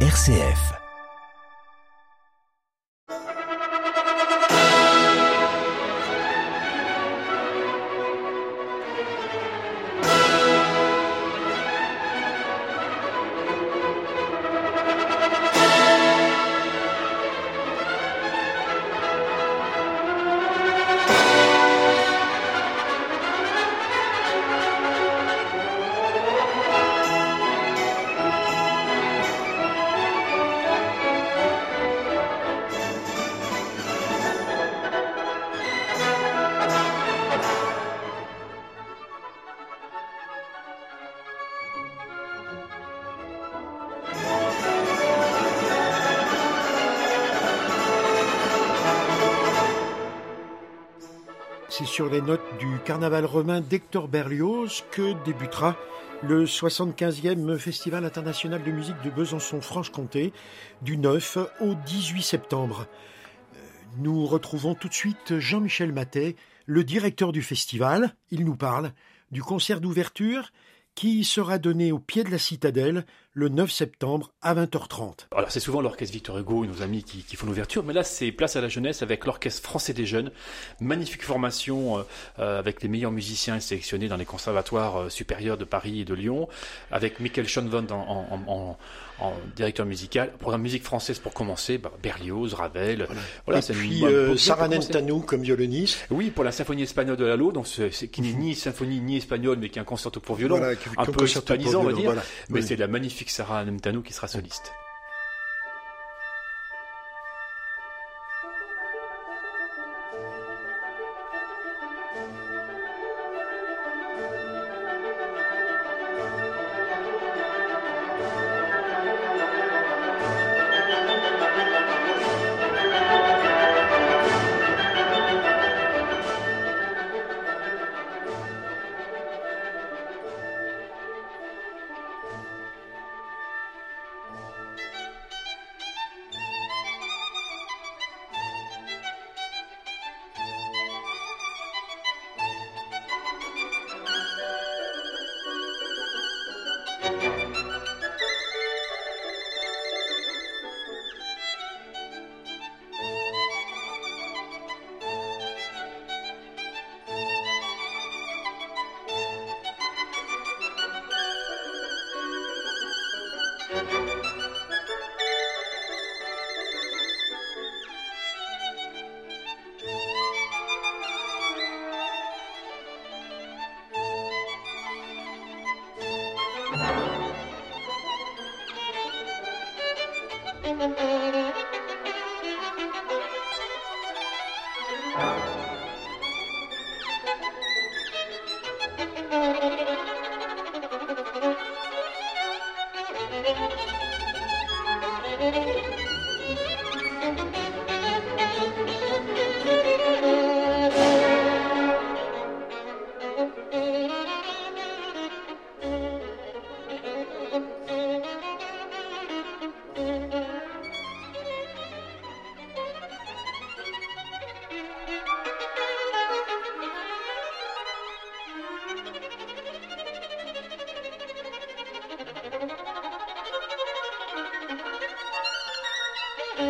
RCF. Sur les notes du carnaval romain d'Hector Berlioz que débutera le 75e Festival international de musique de Besançon-Franche-Comté du 9 au 18 septembre. Euh, Nous retrouvons tout de suite Jean-Michel Matet, le directeur du festival. Il nous parle du concert d'ouverture qui sera donné au pied de la citadelle le 9 septembre à 20h30. Alors c'est souvent l'orchestre Victor Hugo et nos amis qui, qui font l'ouverture, mais là c'est Place à la jeunesse avec l'orchestre français des jeunes, magnifique formation euh, euh, avec les meilleurs musiciens sélectionnés dans les conservatoires euh, supérieurs de Paris et de Lyon, avec Michael Schoenwand en, en, en, en directeur musical, programme musique française pour commencer, bah, Berlioz, Ravel, voilà, c'est une puis bonne- euh, Nentanou comme violoniste. Oui, pour la symphonie espagnole de Lalo, donc c'est, c'est- qui n'est ni symphonie ni espagnole, mais qui est un concerto pour violon, Voilà, un peu hispanisant, on va dire. voilà. Mais Oui. c'est la magnifique Sarah Nemtanou qui sera soliste.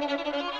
Thank you.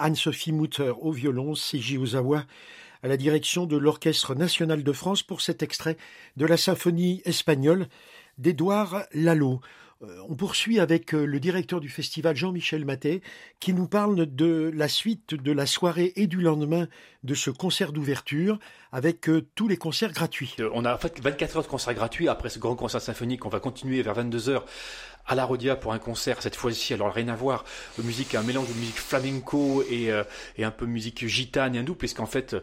Anne-Sophie Mutter au violon, Seiji Ozawa à la direction de l'Orchestre national de France pour cet extrait de la symphonie espagnole d'Édouard Lalo. Euh, on poursuit avec euh, le directeur du festival Jean-Michel Maté qui nous parle de la suite de la soirée et du lendemain de ce concert d'ouverture avec euh, tous les concerts gratuits. On a en fait 24 heures de concerts gratuits après ce grand concert symphonique. On va continuer vers 22 heures à la Rodia pour un concert cette fois-ci. Alors rien à voir, musique, un mélange de musique flamenco et, euh, et un peu musique gitane et hindoue, puisqu'en fait euh,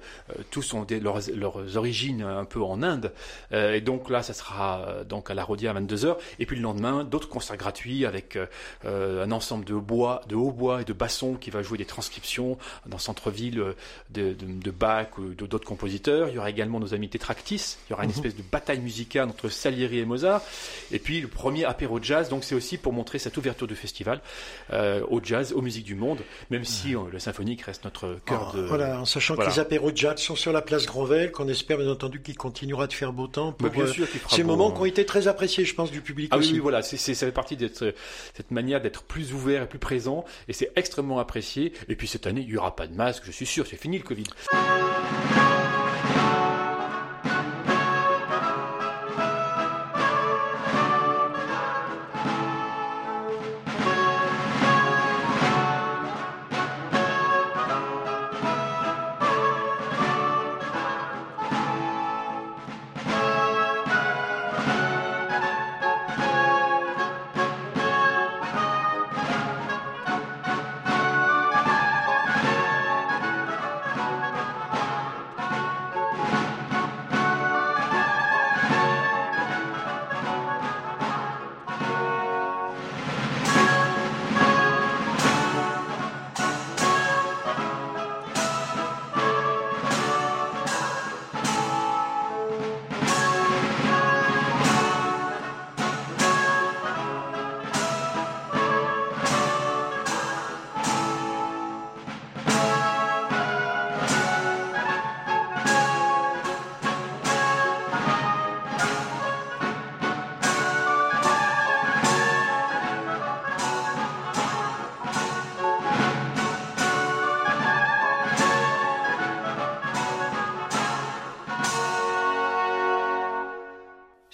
tous ont des, leurs, leurs, origines un peu en Inde. Euh, et donc là, ça sera donc à la Rodia à 22h. Et puis le lendemain, d'autres concerts gratuits avec un ensemble de bois, de hautbois et de bassons qui va jouer des transcriptions dans centre-ville de, de, de, Bach ou d'autres compositeurs. Il y aura également nos amis Tetractis. Il y aura une mhm. espèce de bataille musicale entre Salieri et Mozart. Et puis le premier apéro jazz. Donc c'est aussi pour montrer cette ouverture du festival euh, au jazz, aux musiques du monde, même si euh, le symphonique reste notre cœur ah, de. Voilà, en sachant que les apéros jazz sont sur la place Granvelle, qu'on espère bien entendu qu'il continuera de faire beau temps pour bien sûr euh, ces moments qui ont été très appréciés, je pense, du public ah aussi. Oui, voilà, c'est, ça fait partie de cette manière d'être plus ouvert et plus présent, et c'est extrêmement apprécié. Et puis cette année, il n'y aura pas de masque, je suis sûr, c'est fini le Covid.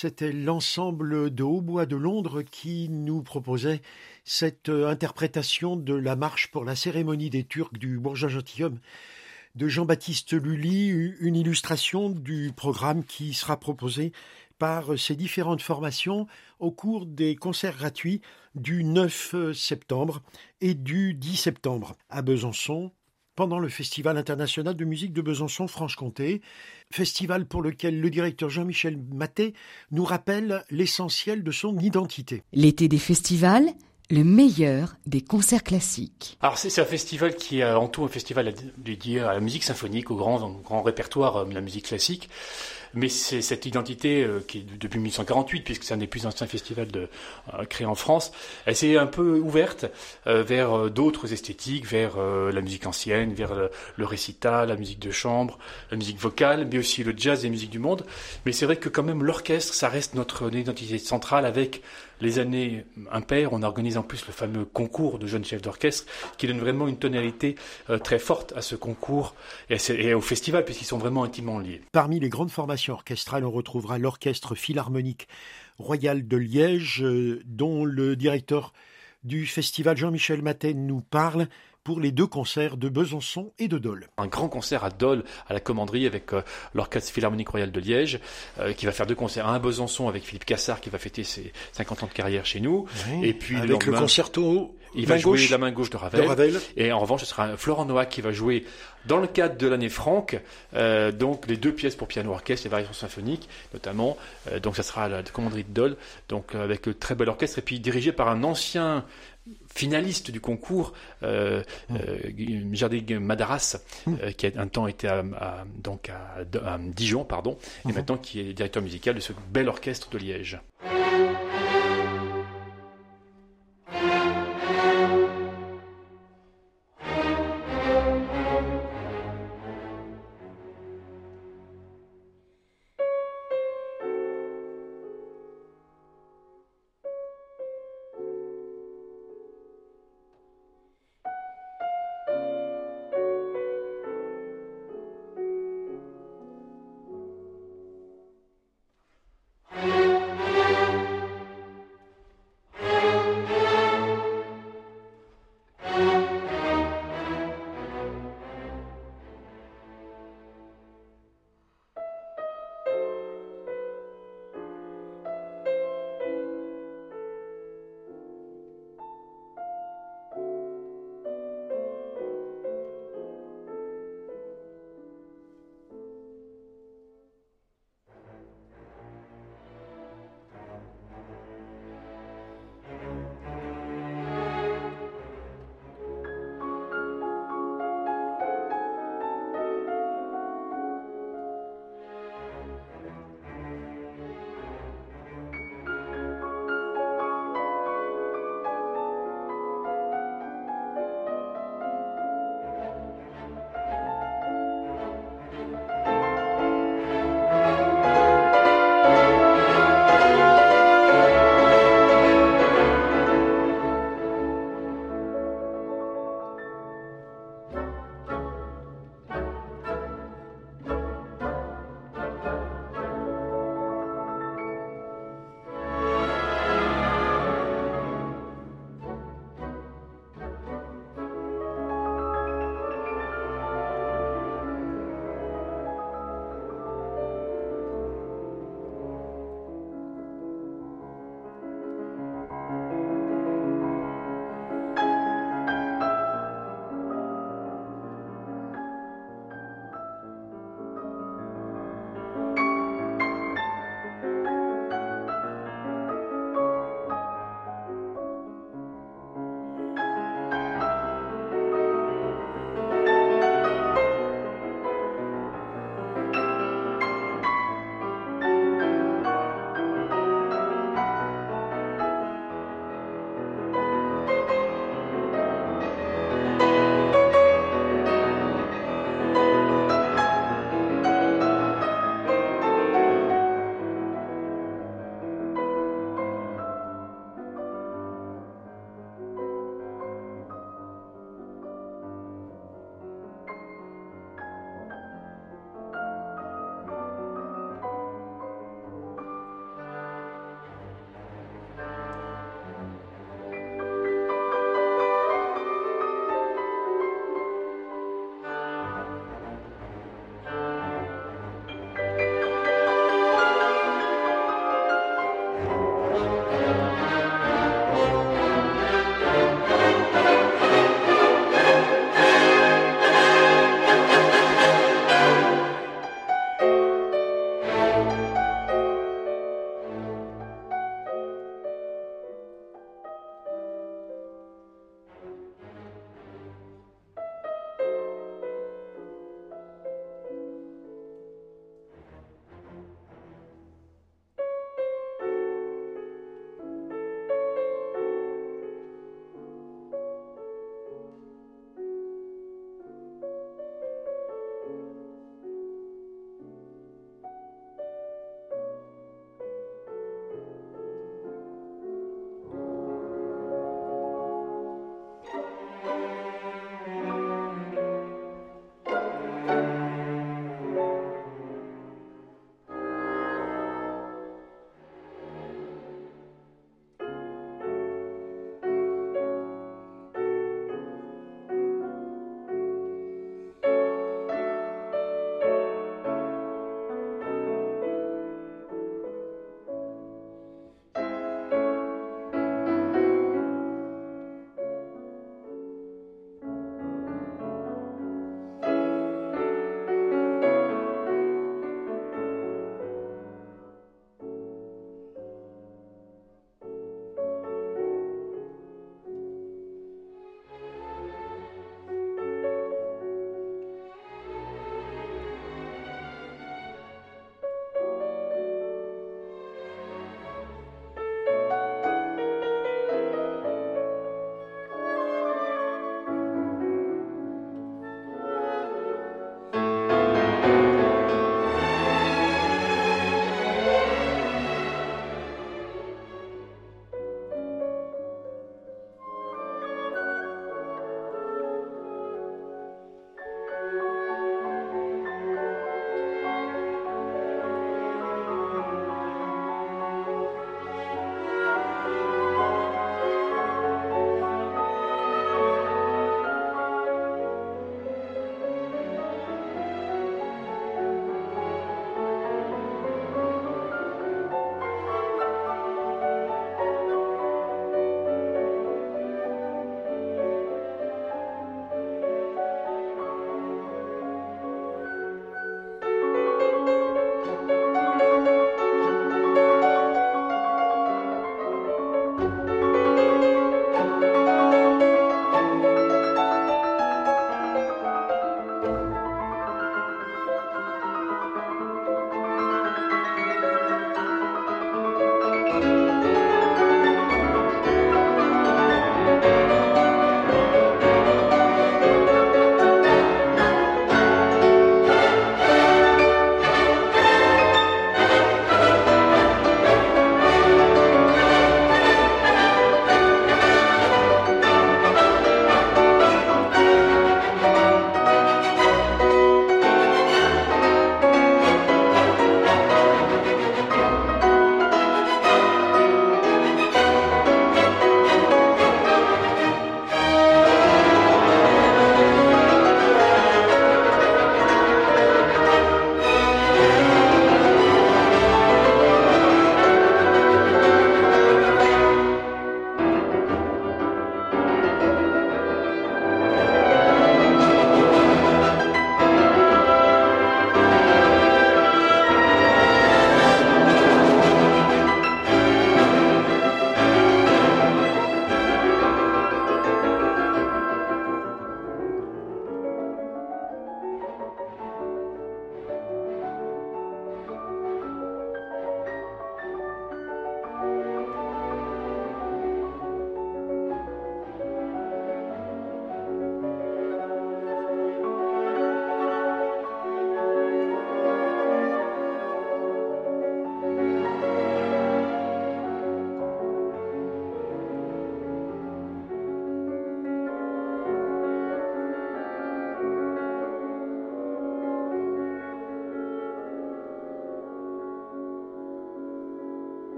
C'était l'ensemble de Hautbois de Londres qui nous proposait cette euh, interprétation de la marche pour la cérémonie des Turcs du bourgeois gentilhomme de Jean-Baptiste Lully, une illustration du programme qui sera proposé par ces différentes formations au cours des concerts gratuits du 9 septembre et du 10 septembre à Besançon, pendant le Festival international de musique de Besançon-Franche-Comté, festival pour lequel le directeur Jean-Michel Maté nous rappelle l'essentiel de son identité. L'été des festivals, le meilleur des concerts classiques. Alors c'est un festival qui est en tout un festival dédié à la musique symphonique, au grand, grand répertoire euh, de la musique classique mais c'est cette identité euh, qui est depuis 1848, puisque c'est un des plus anciens festivals de, euh, créés en France, elle s'est un peu ouverte euh, vers d'autres esthétiques, vers la musique ancienne, vers le, récital, la musique de chambre, la musique vocale, mais aussi le jazz et la musique du monde. Mais c'est vrai que quand même l'orchestre, ça reste notre identité centrale avec les années impaires, on organise en plus le fameux concours de jeunes chefs d'orchestre qui donne vraiment une tonalité très forte à ce concours et, au festival puisqu'ils sont vraiment intimement liés. Parmi les grandes formations orchestrale, on retrouvera l'Orchestre Philharmonique Royal de Liège, euh, dont le directeur du festival Jean-Michel Matin nous parle pour les deux concerts de Besançon et de Dole. Un grand concert à Dole, à la commanderie, avec euh, l'Orchestre Philharmonique Royal de Liège, euh, qui va faire deux concerts. Un à Besançon avec Philippe Cassard, qui va fêter ses 50 ans de carrière chez nous. et puis avec le, concerto il va jouer la main gauche de Ravel, Et en revanche, ce sera Florent Noack qui va jouer dans le cadre de l'année franque, euh, donc les deux pièces pour piano orchestre, les variations symphoniques notamment. Donc ça sera à la commanderie de Dole, donc avec le très bel orchestre et puis dirigé par un ancien finaliste du concours, euh, mmh. Madaras, mmh. qui a un temps été à, donc à, Dijon, pardon, et mmh. maintenant qui est directeur musical de ce bel orchestre de Liège.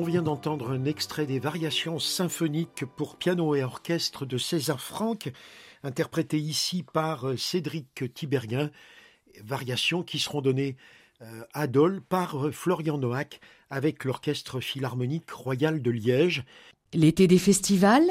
On vient d'entendre un extrait des variations symphoniques pour piano et orchestre de César Franck, interprété ici par euh, Cédric Tiberguin, variations qui seront données euh, à Dole par euh, Florian Noack avec l'Orchestre Philharmonique Royal de Liège. L'été des festivals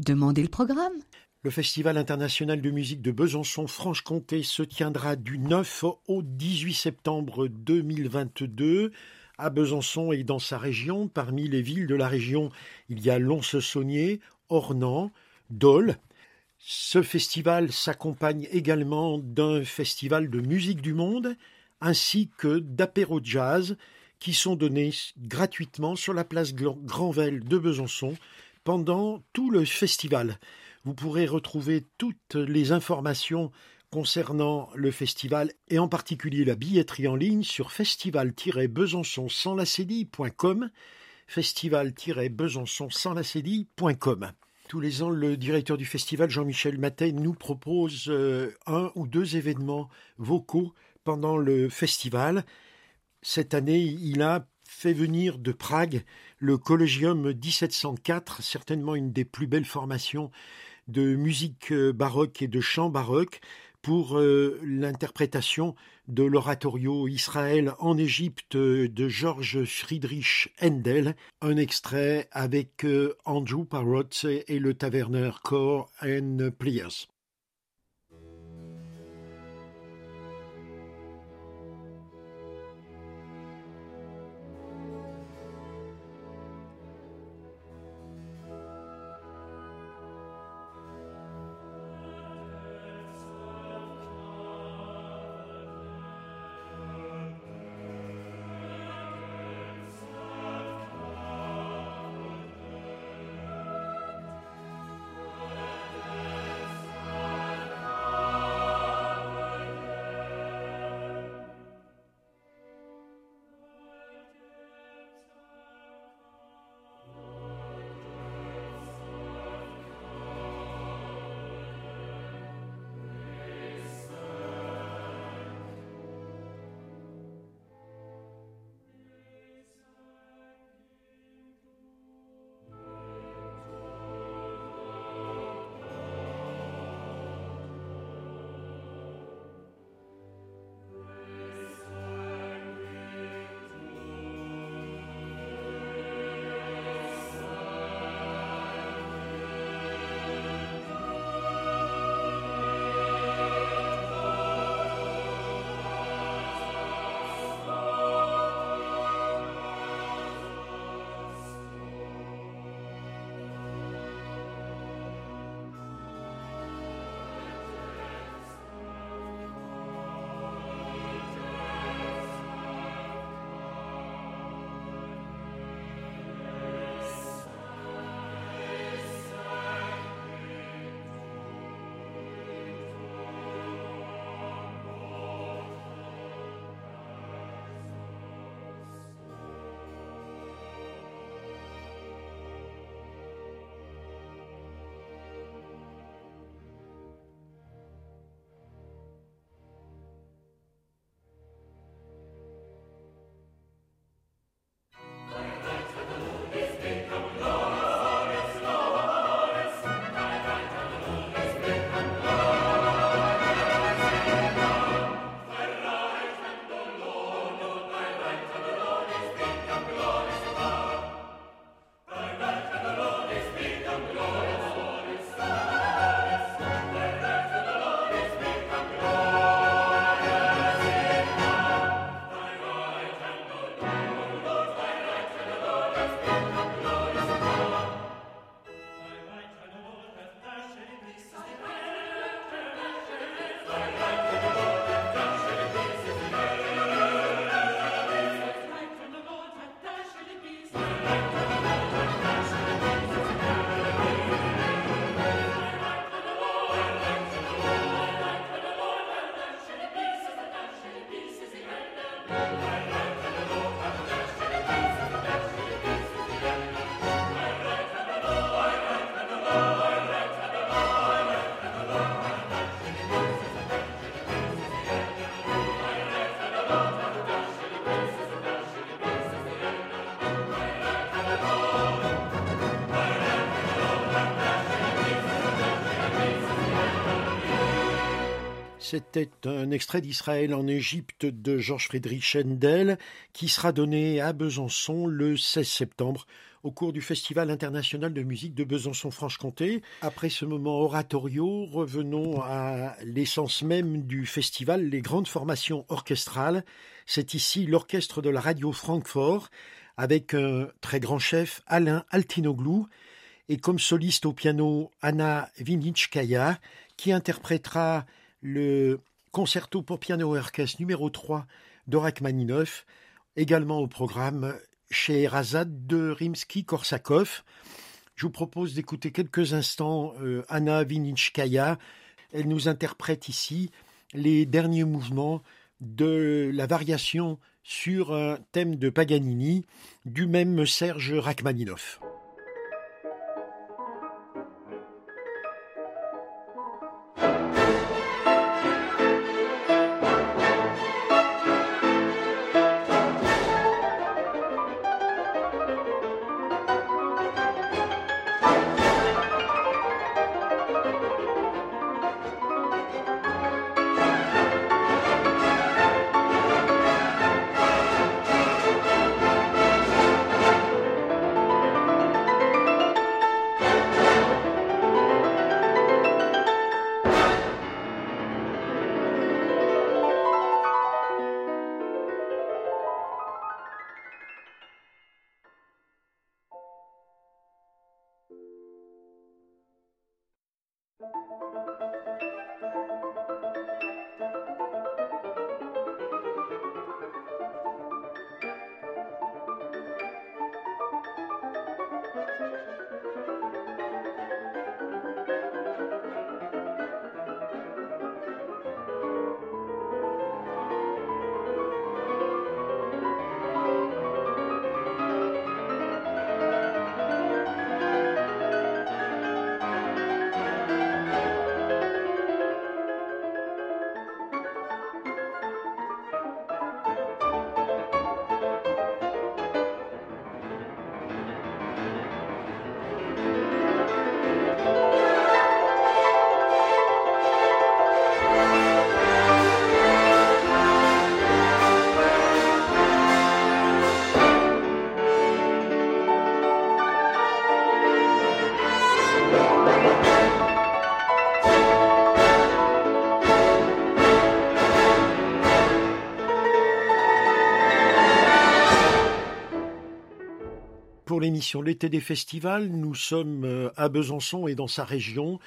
Demandez le programme. Le Festival international de musique de Besançon-Franche-Comté se tiendra du 9 au 18 septembre 2022 à Besançon et dans sa région. Parmi les villes de la région, il y a Lons-Saunier, Ornans, Dole. Ce festival s'accompagne également d'un festival de musique du monde ainsi que d'apéro jazz qui sont donnés gratuitement sur la place Grandvel de Besançon pendant tout le festival. Vous pourrez retrouver toutes les informations concernant le festival et en particulier la billetterie en ligne sur festival-besançon sans la festival-besançon sans la Tous les ans, le directeur du festival, Jean-Michel Matet, nous propose euh, un ou deux événements vocaux pendant le festival. Cette année, il a fait venir de Prague le Collegium 1704, certainement une des plus belles formations de musique euh, baroque et de chant baroque pour euh, l'interprétation de l'oratorio Israël en Égypte de Georges Friedrich Handel, un extrait avec euh, Andrew Parrott et le taverneur Core and Pliers. C'était un extrait d'Israël en Égypte de Georges Friedrich Händel qui sera donné à Besançon le 16 septembre au cours du Festival international de musique de Besançon-Franche-Comté. Après ce moment oratorio, revenons à l'essence même du festival, les grandes formations orchestrales. C'est ici l'orchestre de la radio Francfort avec un très grand chef Alain Altinoglou et comme soliste au piano Anna Vinitchkaya qui interprétera le concerto pour piano et orchestre numéro 3 de Rachmaninoff, également au programme chez Razad de Rimsky-Korsakov. Je vous propose d'écouter quelques instants euh, Anna Vinitchkaya. Elle nous interprète ici les derniers mouvements de la variation sur un thème de Paganini du même Serge Rachmaninoff. L'été des festivals. Nous sommes euh, à Besançon et dans sa région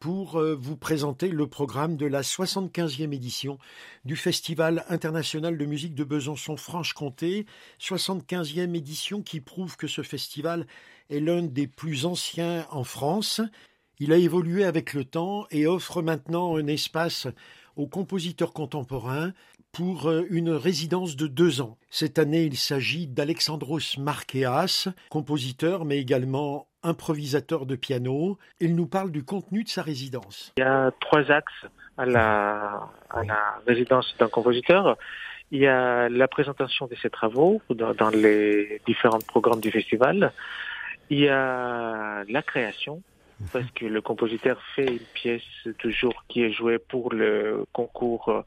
pour euh, vous présenter le programme de la 75e édition du Festival international de musique de Besançon-Franche-Comté. 75e édition qui prouve que ce festival est l'un des plus anciens en France. Il a évolué avec le temps et offre maintenant un espace aux compositeurs contemporains pour euh, une résidence de deux ans. Cette année, il s'agit d'Alexandros Markeas, compositeur mais également improvisateur de piano. Il nous parle du contenu de sa résidence. Il y a trois axes à la, à la résidence d'un compositeur. Il y a la présentation de ses travaux dans, dans les différents programmes du festival. Il y a la création, parce que le compositeur fait une pièce toujours qui est jouée pour le concours euh,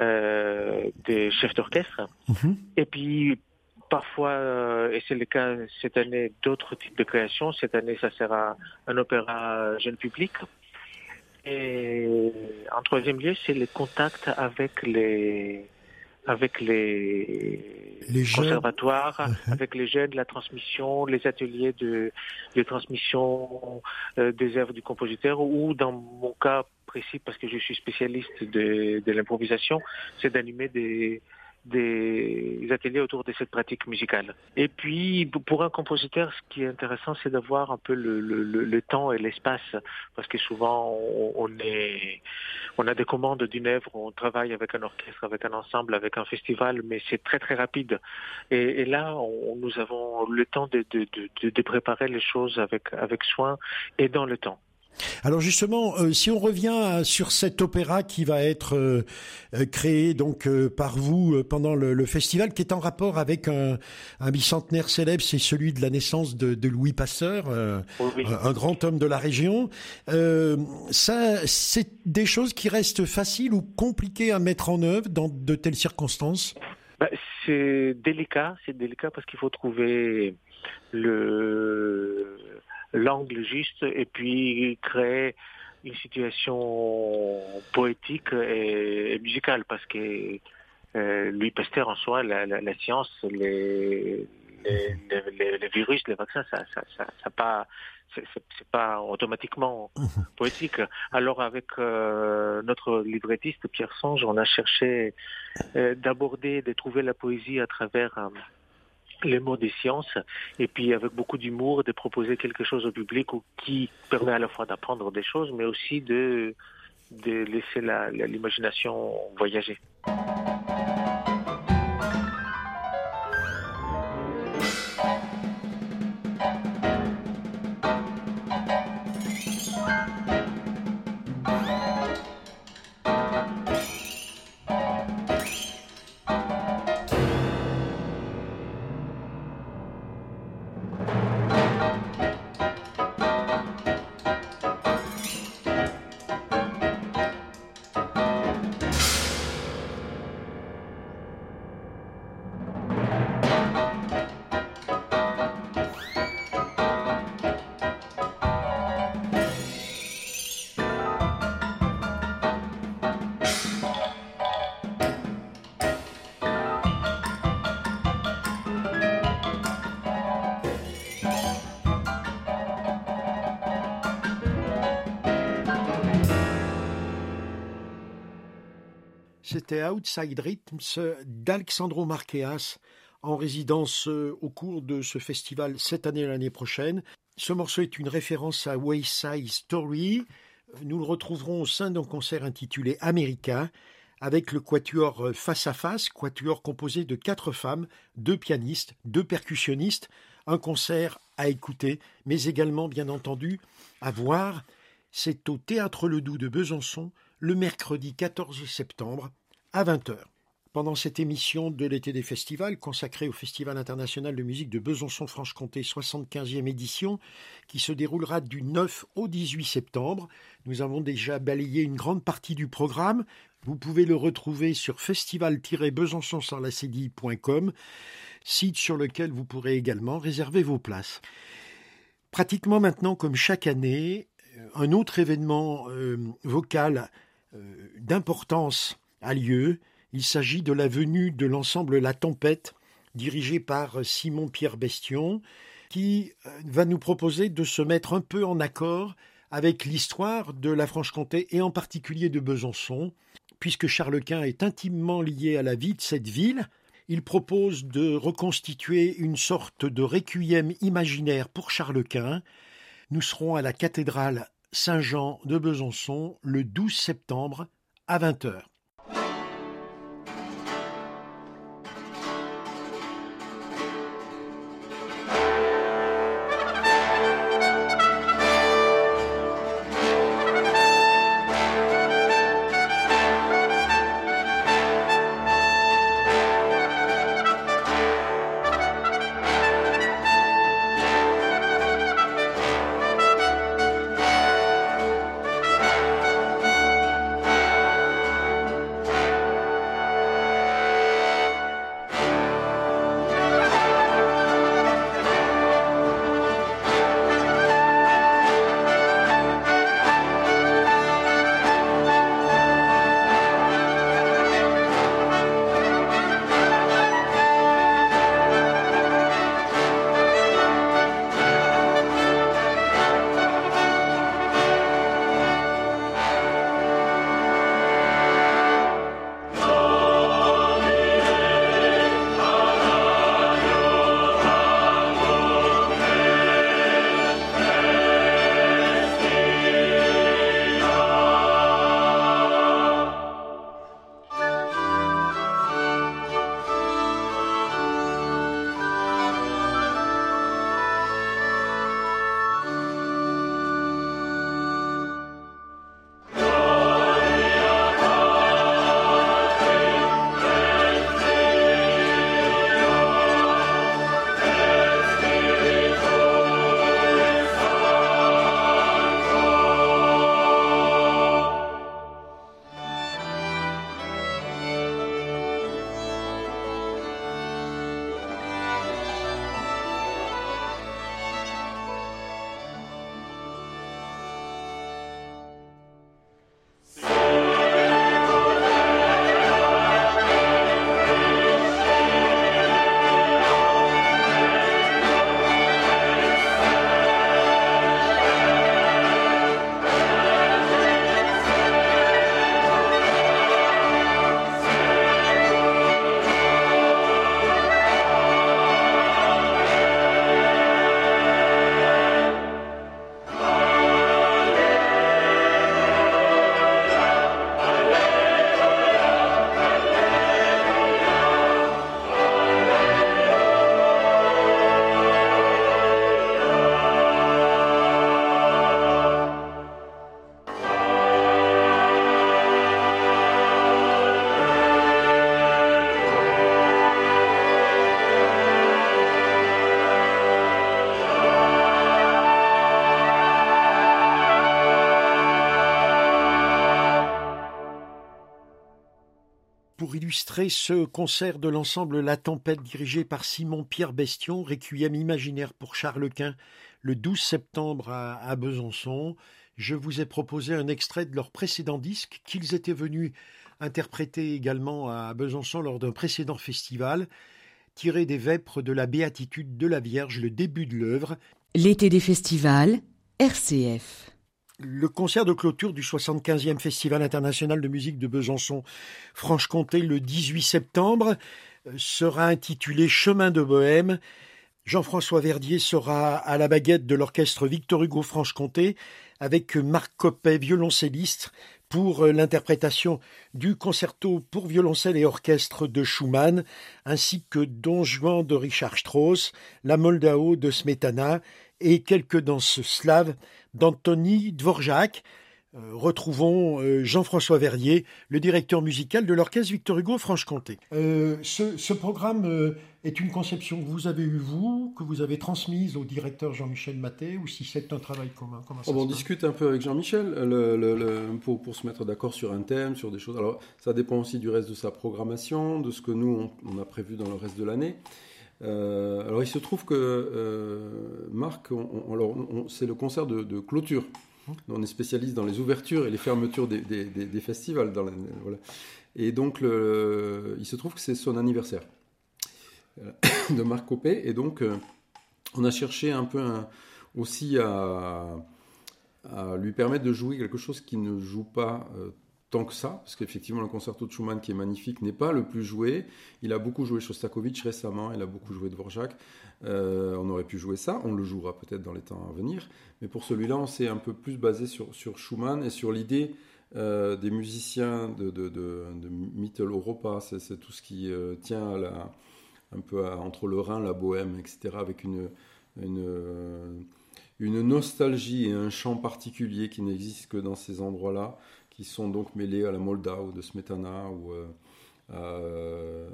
des chefs d'orchestre. Mhm. Et puis, parfois, euh, et c'est le cas cette année, d'autres types de créations. Cette année, ça sera un opéra jeune public. Et en troisième lieu, c'est le contact avec les avec les, conservatoires, uh-huh. avec les jeunes, la transmission, les ateliers de, de transmission euh, des œuvres du compositeur, ou dans mon cas parce que je suis spécialiste de, l'improvisation, c'est d'animer des, ateliers autour de cette pratique musicale. Et puis, pour un compositeur, ce qui est intéressant, c'est d'avoir un peu le, temps et l'espace, parce que souvent, on, a des commandes d'une œuvre, on travaille avec un orchestre, avec un ensemble, avec un festival, mais c'est très très rapide. Et, là, nous avons le temps de, préparer les choses avec soin et dans le temps. Alors justement, euh, si on revient sur cet opéra qui va être euh, euh, créé donc par vous pendant le, festival, qui est en rapport avec un, bicentenaire célèbre, c'est celui de la naissance de, Louis Pasteur, un grand homme de la région. ça, c'est des choses qui restent faciles ou compliquées à mettre en œuvre dans de telles circonstances? Bah, c'est délicat, c'est délicat parce qu'il faut trouver le l'angle juste et puis créer une situation poétique et, musicale parce que euh, Louis Pasteur en soi, la, science, les, les, virus, les vaccins, ça, ça, ça, ça pas, c'est pas automatiquement mhm. poétique. Alors avec euh, notre librettiste Pierre Sange, on a cherché euh, d'aborder, de trouver la poésie à travers euh, les mots des sciences et puis avec beaucoup d'humour de proposer quelque chose au public qui permet à la fois d'apprendre des choses mais aussi de, de laisser l'imagination voyager. C'était Outside Rhythms d'Alexandro Marqueas en résidence euh, au cours de ce festival cette année et l'année prochaine. Ce morceau est une référence à Wayside Story. Nous le retrouverons au sein d'un concert intitulé America avec le quatuor euh, Face à Face, quatuor composé de quatre femmes, deux pianistes, deux percussionnistes, un concert à écouter, mais également bien entendu à voir. C'est au Théâtre Ledoux de Besançon le mercredi 14 septembre à 20h. Pendant cette émission de l'été des festivals consacrée au Festival international de musique de Besançon-Franche-Comté 75e édition qui se déroulera du 9 au 18 septembre, nous avons déjà balayé une grande partie du programme. Vous pouvez le retrouver sur festival-besançon site sur lequel vous pourrez également réserver vos places. Pratiquement maintenant, comme chaque année, un autre événement euh, vocal euh, d'importance a lieu. Il s'agit de la venue de l'ensemble La Tempête, dirigé par Simon-Pierre Bestion, qui euh, va nous proposer de se mettre un peu en accord avec l'histoire de la Franche-Comté et en particulier de Besançon, puisque Charles Quint est intimement lié à la vie de cette ville. Il propose de reconstituer une sorte de requiem imaginaire pour Charles Quint. Nous serons à la cathédrale Saint-Jean de Besançon le 12 septembre à 20h. Illustrer ce concert de l'ensemble La Tempête dirigé par Simon-Pierre Bestion, Requiem imaginaire pour Charles Quint, le 12 septembre à, Besançon. Je vous ai proposé un extrait de leur précédent disque qu'ils étaient venus interpréter également à Besançon lors d'un précédent festival, tiré des vêpres de la béatitude de la Vierge, le début de l'œuvre. L'été des festivals, RCF. Le concert de clôture du 75e Festival international de musique de Besançon, Franche-Comté, le 18 septembre, euh, sera intitulé Chemin de Bohème. Jean-François Verdier sera à la baguette de l'orchestre Victor Hugo Franche-Comté avec Marc Coppet, violoncelliste, pour euh, l'interprétation du concerto pour violoncelle et orchestre de Schumann, ainsi que Don Juan de Richard Strauss, La Moldao de Smetana et quelques danses slaves d'Anthony Dvorak. Euh, retrouvons euh, Jean-François Verrier, le directeur musical de l'orchestre Victor Hugo Franche-Comté. Euh, ce, programme est une conception que vous avez eue vous, que vous avez transmise au directeur Jean-Michel Maté, ou si c'est un travail commun oh, On discute un peu avec Jean-Michel le, pour, se mettre d'accord sur un thème, sur des choses. Alors ça dépend aussi du reste de sa programmation, de ce que nous on, a prévu dans le reste de l'année. Alors il se trouve que Marc, c'est le concert de clôture on est spécialiste dans les ouvertures et les fermetures des, festivals. Et donc, il se trouve que c'est son anniversaire euh, de Marc Copé. Et donc, euh, on a cherché un peu aussi à, lui permettre de jouer quelque chose qui ne joue pas euh, tant que ça, parce qu'effectivement le concerto de Schumann qui est magnifique n'est pas le plus joué. Il a beaucoup joué Shostakovich récemment, il a beaucoup joué Dvorak. Euh, on aurait pu jouer ça, on le jouera peut-être dans les temps à venir, mais pour celui-là on s'est un peu plus basé sur, sur Schumann et sur l'idée euh, des musiciens de, de, Mittel Europa, c'est tout ce qui euh, tient un peu entre le Rhin, la Bohème, etc., avec une, une nostalgie et un chant particulier qui n'existe que dans ces endroits-là qui sont donc mêlés à la ou de Smetana ou euh,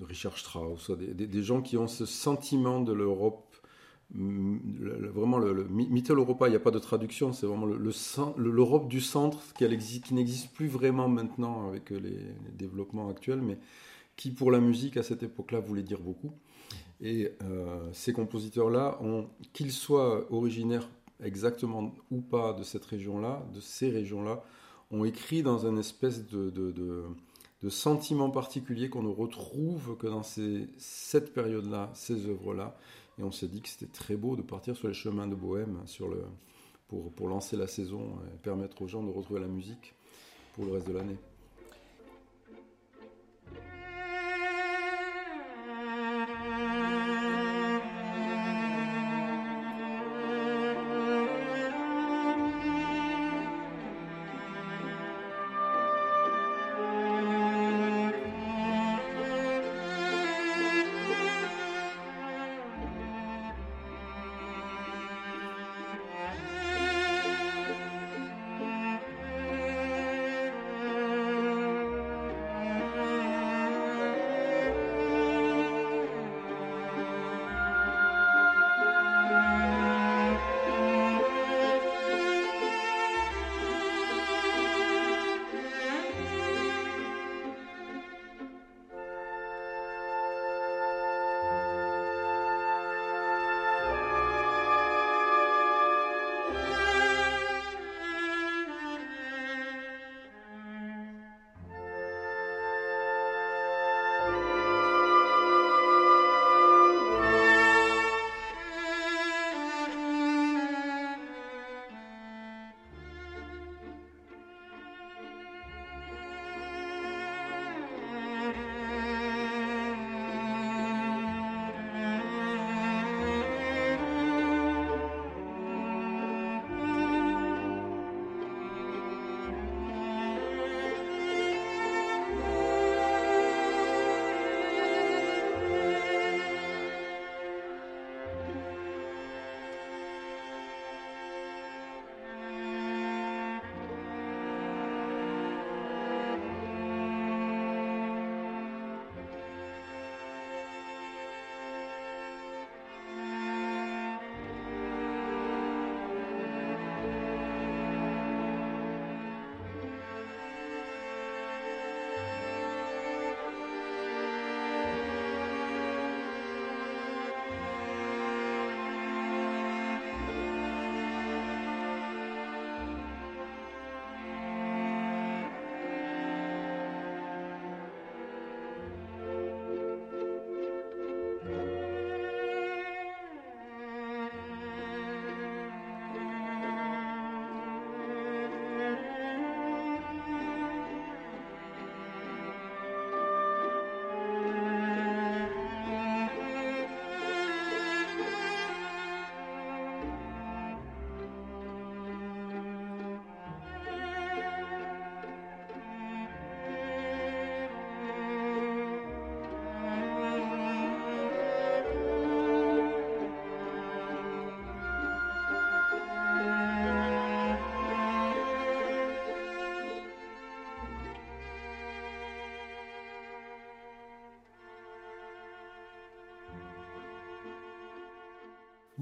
à Richard Strauss, des, des, gens qui ont ce sentiment de l'Europe, vraiment le, le Mittel Europa, il n'y a pas de traduction, c'est vraiment l'Europe du centre qui, qui n'existe plus vraiment maintenant avec les, développements actuels, mais qui pour la musique à cette époque-là voulait dire beaucoup. Et euh, ces compositeurs-là, qu'ils soient originaires exactement ou pas de cette région-là, de ces régions-là, ont écrit dans une espèce de, sentiment particulier qu'on ne retrouve que dans cette période-là, ces œuvres-là. Et on s'est dit que c'était très beau de partir sur les chemins de Bohème le, pour, pour lancer la saison et permettre aux gens de retrouver la musique pour le reste de l'année.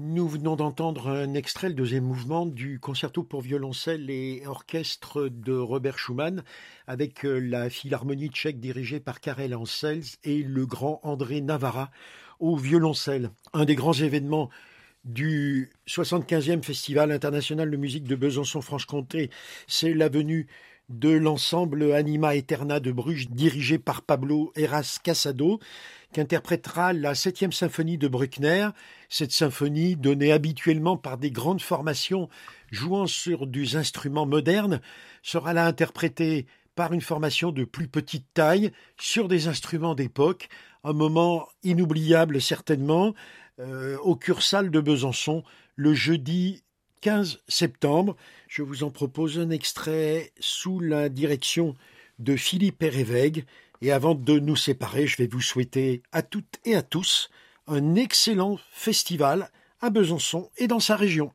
Nous venons d'entendre un extrait, le deuxième mouvement du concerto pour violoncelle et orchestre de Robert Schumann avec euh, la Philharmonie tchèque dirigée par Karel Ansels et le grand André Navarra au violoncelle. Un des grands événements du 75e Festival international de musique de Besançon-Franche-Comté, c'est la venue de l'ensemble Anima Eterna de Bruges dirigé par Pablo Eras Casado qui interprétera la septième symphonie de Bruckner, cette symphonie donnée habituellement par des grandes formations jouant sur des instruments modernes, sera là interprétée par une formation de plus petite taille sur des instruments d'époque, un moment inoubliable certainement, euh, au Cursal de Besançon, le jeudi 15 septembre. Je vous en propose un extrait sous la direction de Philippe Hérévègue. Et avant de nous séparer, je vais vous souhaiter à toutes et à tous un excellent festival à Besançon et dans sa région.